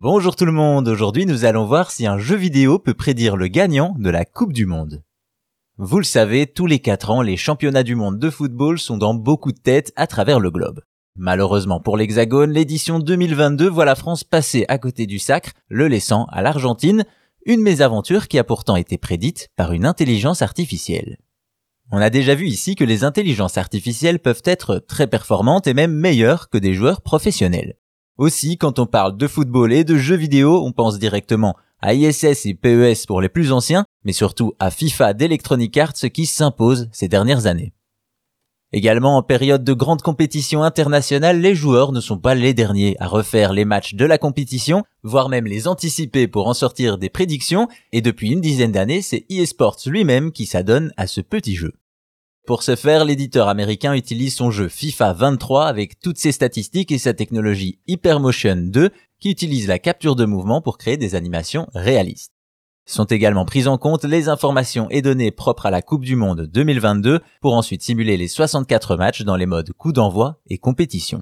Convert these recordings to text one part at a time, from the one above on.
Bonjour tout le monde, aujourd'hui nous allons voir si un jeu vidéo peut prédire le gagnant de la Coupe du Monde. Vous le savez, tous les 4 ans, les championnats du monde de football sont dans beaucoup de têtes à travers le globe. Malheureusement pour l'Hexagone, l'édition 2022 voit la France passer à côté du sacre, le laissant à l'Argentine, une mésaventure qui a pourtant été prédite par une intelligence artificielle. On a déjà vu ici que les intelligences artificielles peuvent être très performantes et même meilleures que des joueurs professionnels. Aussi, quand on parle de football et de jeux vidéo, on pense directement à ISS et PES pour les plus anciens, mais surtout à FIFA d'Electronic Arts qui s'impose ces dernières années. Également en période de grande compétition internationale, les joueurs ne sont pas les derniers à refaire les matchs de la compétition, voire même les anticiper pour en sortir des prédictions, et depuis une dizaine d'années, c'est eSports lui-même qui s'adonne à ce petit jeu. Pour ce faire, l'éditeur américain utilise son jeu FIFA 23 avec toutes ses statistiques et sa technologie Hypermotion 2 qui utilise la capture de mouvement pour créer des animations réalistes. Sont également prises en compte les informations et données propres à la Coupe du Monde 2022 pour ensuite simuler les 64 matchs dans les modes coup d'envoi et compétition.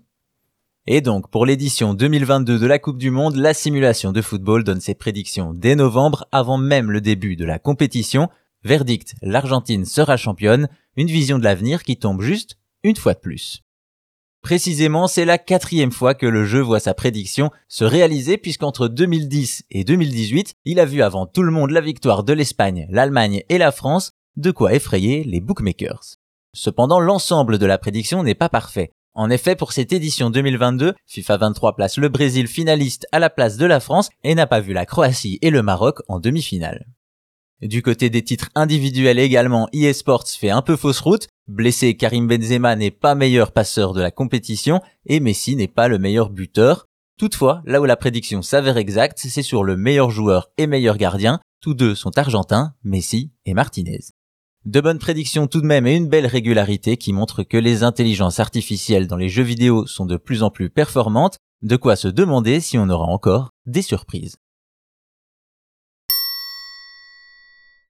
Et donc, pour l'édition 2022 de la Coupe du Monde, la simulation de football donne ses prédictions dès novembre avant même le début de la compétition Verdict, l'Argentine sera championne, une vision de l'avenir qui tombe juste une fois de plus. Précisément, c'est la quatrième fois que le jeu voit sa prédiction se réaliser puisqu'entre 2010 et 2018, il a vu avant tout le monde la victoire de l'Espagne, l'Allemagne et la France, de quoi effrayer les bookmakers. Cependant, l'ensemble de la prédiction n'est pas parfait. En effet, pour cette édition 2022, FIFA 23 place le Brésil finaliste à la place de la France et n'a pas vu la Croatie et le Maroc en demi-finale. Du côté des titres individuels également, eSports fait un peu fausse route. Blessé, Karim Benzema n'est pas meilleur passeur de la compétition et Messi n'est pas le meilleur buteur. Toutefois, là où la prédiction s'avère exacte, c'est sur le meilleur joueur et meilleur gardien. Tous deux sont argentins, Messi et Martinez. De bonnes prédictions tout de même et une belle régularité qui montre que les intelligences artificielles dans les jeux vidéo sont de plus en plus performantes, de quoi se demander si on aura encore des surprises.